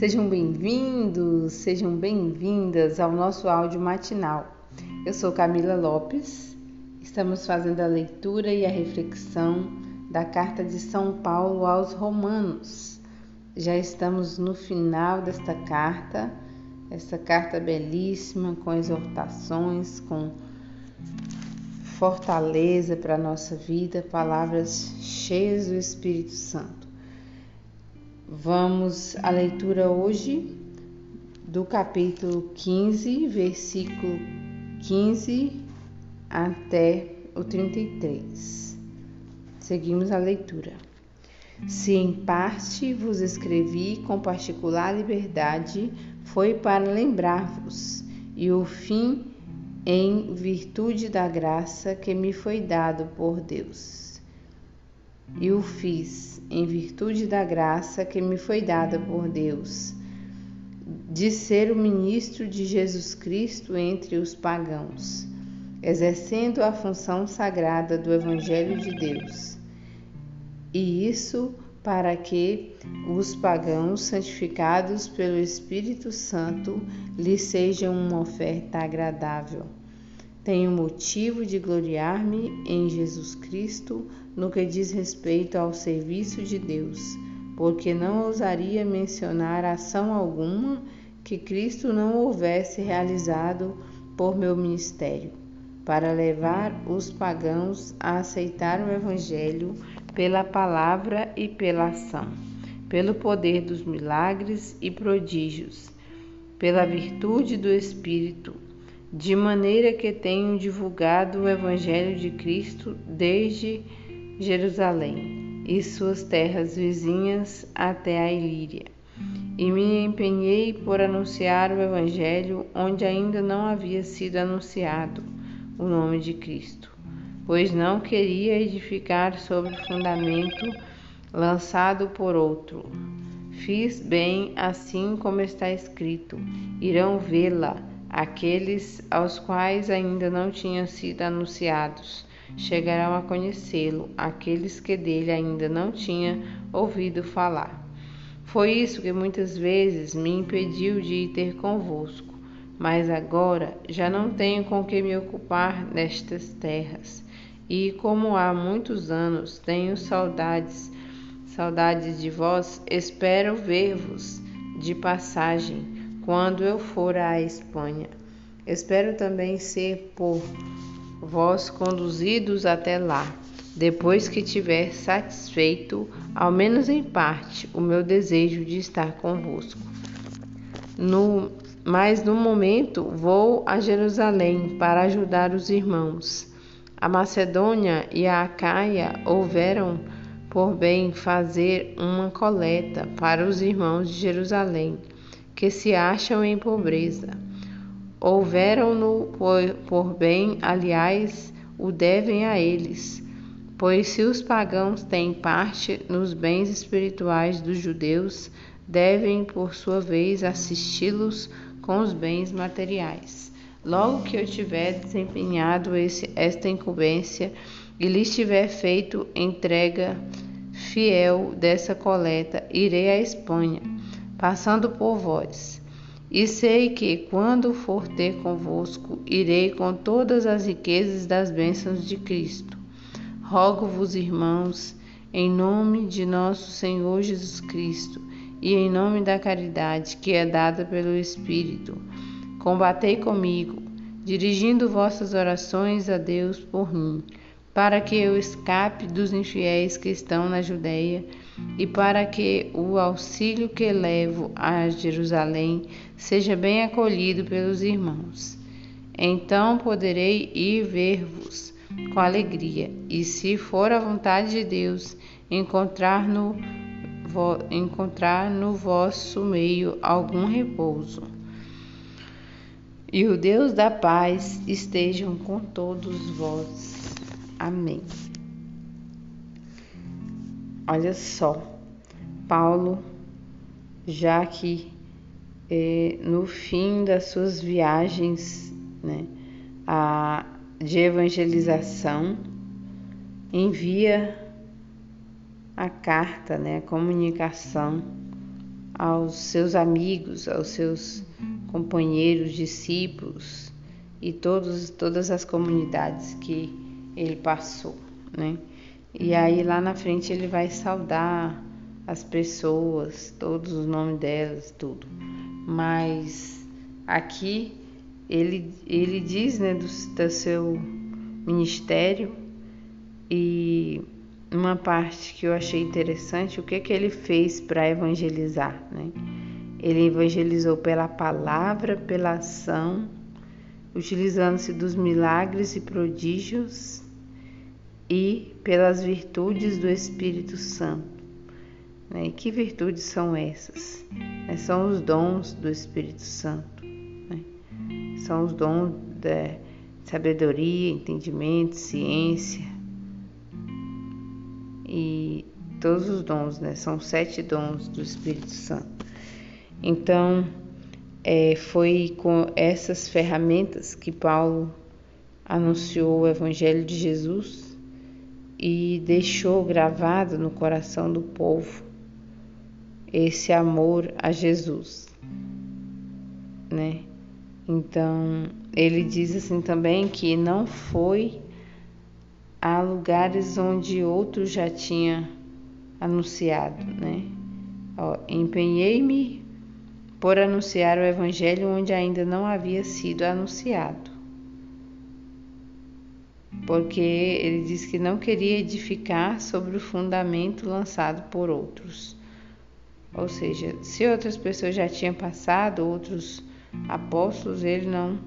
Sejam bem-vindos, sejam bem-vindas ao nosso áudio matinal. Eu sou Camila Lopes, estamos fazendo a leitura e a reflexão da carta de São Paulo aos Romanos. Já estamos no final desta carta, essa carta belíssima, com exortações, com fortaleza para a nossa vida, palavras cheias do Espírito Santo. Vamos à leitura hoje do capítulo 15, versículo 15 até o 33. Seguimos a leitura. Se em parte vos escrevi com particular liberdade, foi para lembrar-vos, e o fim em virtude da graça que me foi dado por Deus. E o fiz em virtude da graça que me foi dada por Deus, de ser o ministro de Jesus Cristo entre os pagãos, exercendo a função sagrada do Evangelho de Deus. E isso para que os pagãos santificados pelo Espírito Santo lhes sejam uma oferta agradável. Tenho motivo de gloriar-me em Jesus Cristo no que diz respeito ao serviço de Deus, porque não ousaria mencionar ação alguma que Cristo não houvesse realizado por meu ministério, para levar os pagãos a aceitar o Evangelho pela palavra e pela ação, pelo poder dos milagres e prodígios, pela virtude do Espírito, de maneira que tenho divulgado o Evangelho de Cristo desde Jerusalém e suas terras vizinhas até a Ilíria. E me empenhei por anunciar o Evangelho onde ainda não havia sido anunciado o nome de Cristo pois não queria edificar sobre fundamento lançado por outro. Fiz bem assim como está escrito: irão vê-la aqueles aos quais ainda não tinham sido anunciados. Chegarão a conhecê-lo aqueles que dele ainda não tinham ouvido falar. Foi isso que muitas vezes me impediu de ir ter convosco, mas agora já não tenho com que me ocupar nestas terras e como há muitos anos tenho saudades, saudades de vós, espero ver-vos de passagem quando eu for à Espanha. Espero também ser por vós conduzidos até lá, depois que tiver satisfeito, ao menos em parte, o meu desejo de estar convosco. No, mas no momento vou a Jerusalém para ajudar os irmãos a Macedônia e a Acaia houveram por bem fazer uma coleta para os irmãos de Jerusalém, que se acham em pobreza. Houveram-no por, bem, aliás, o devem a eles, pois se os pagãos têm parte nos bens espirituais dos judeus, devem, por sua vez, assisti-los com os bens materiais. Logo que eu tiver desempenhado esse, esta incumbência e lhes tiver feito entrega fiel dessa coleta, irei à Espanha, passando por vós. E sei que, quando for ter convosco, irei com todas as riquezas das bênçãos de Cristo. Rogo-vos, irmãos, em nome de nosso Senhor Jesus Cristo e em nome da caridade que é dada pelo Espírito, Combatei comigo, dirigindo vossas orações a Deus por mim, para que eu escape dos infiéis que estão na Judéia e para que o auxílio que levo a Jerusalém seja bem acolhido pelos irmãos. Então poderei ir ver-vos com alegria, e se for a vontade de Deus, encontrar no, encontrar no vosso meio algum repouso e o Deus da paz estejam com todos vós. Amém. Olha só, Paulo, já que é, no fim das suas viagens né, a, de evangelização, envia a carta, né, a comunicação aos seus amigos, aos seus companheiros, discípulos e todos, todas as comunidades que ele passou, né? E aí lá na frente ele vai saudar as pessoas, todos os nomes delas, tudo. Mas aqui ele, ele diz, né, do, do seu ministério e uma parte que eu achei interessante, o que que ele fez para evangelizar, né? Ele evangelizou pela palavra, pela ação, utilizando-se dos milagres e prodígios e pelas virtudes do Espírito Santo. Né? E que virtudes são essas? Né? São os dons do Espírito Santo. Né? São os dons da sabedoria, entendimento, ciência e todos os dons, né? São sete dons do Espírito Santo. Então, é, foi com essas ferramentas que Paulo anunciou o Evangelho de Jesus e deixou gravado no coração do povo esse amor a Jesus, né? Então, ele diz assim também que não foi a lugares onde outro já tinha anunciado, né? Empenhei-me por anunciar o evangelho onde ainda não havia sido anunciado. Porque ele diz que não queria edificar sobre o fundamento lançado por outros. Ou seja, se outras pessoas já tinham passado, outros apóstolos, ele não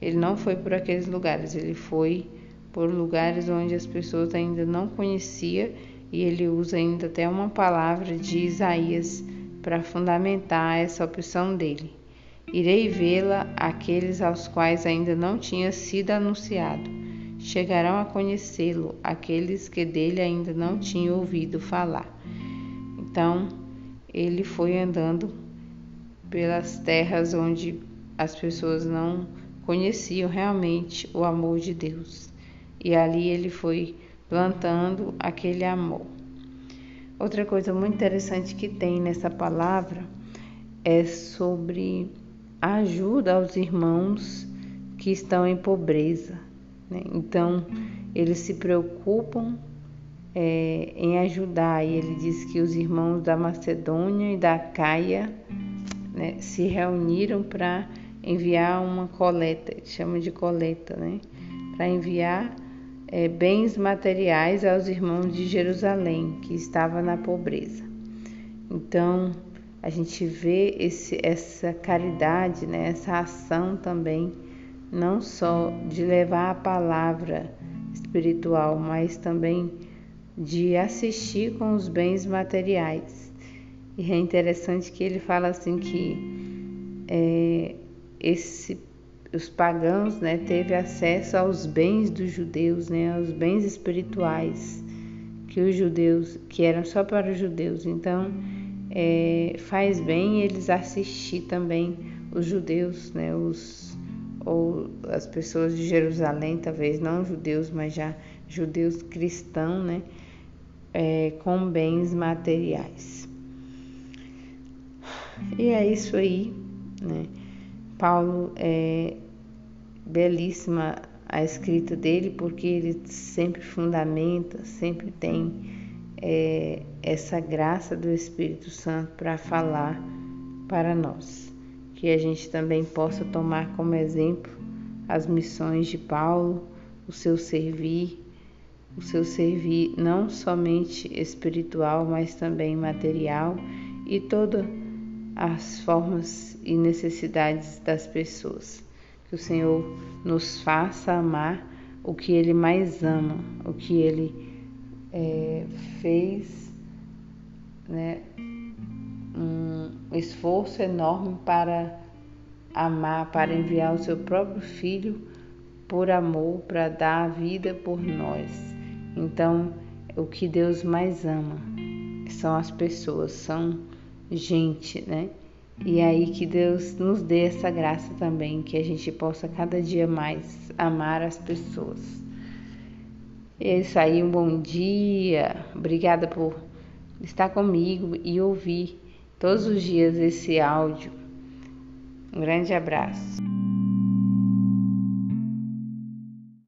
ele não foi por aqueles lugares, ele foi por lugares onde as pessoas ainda não conheciam e ele usa ainda até uma palavra de Isaías para fundamentar essa opção dele. Irei vê-la aqueles aos quais ainda não tinha sido anunciado. Chegarão a conhecê-lo aqueles que dele ainda não tinham ouvido falar. Então, ele foi andando pelas terras onde as pessoas não conheciam realmente o amor de Deus. E ali ele foi plantando aquele amor. Outra coisa muito interessante que tem nessa palavra é sobre ajuda aos irmãos que estão em pobreza. Né? Então, eles se preocupam é, em ajudar, e ele diz que os irmãos da Macedônia e da Caia né, se reuniram para enviar uma coleta, chama de coleta, né? Para enviar é, bens materiais aos irmãos de Jerusalém, que estava na pobreza. Então, a gente vê esse, essa caridade, né, essa ação também, não só de levar a palavra espiritual, mas também de assistir com os bens materiais. E é interessante que ele fala assim que é, esse, os pagãos né, teve acesso aos bens dos judeus, né, aos bens espirituais que os judeus, que eram só para os judeus. Então, é, faz bem eles assistir também os judeus, né, os ou as pessoas de Jerusalém, talvez não judeus, mas já judeus cristãos, né, é, com bens materiais. E é isso aí, né? Paulo é belíssima a escrita dele porque ele sempre fundamenta, sempre tem é, essa graça do Espírito Santo para falar para nós. Que a gente também possa tomar como exemplo as missões de Paulo, o seu servir, o seu servir não somente espiritual, mas também material e todas as formas e necessidades das pessoas. Que o Senhor nos faça amar o que Ele mais ama, o que Ele é, fez, né, um esforço enorme para amar, para enviar o seu próprio Filho por amor, para dar a vida por nós. Então, o que Deus mais ama são as pessoas, são gente, né? E aí que Deus nos dê essa graça também, que a gente possa cada dia mais amar as pessoas. É isso aí, um bom dia. Obrigada por estar comigo e ouvir todos os dias esse áudio. Um grande abraço.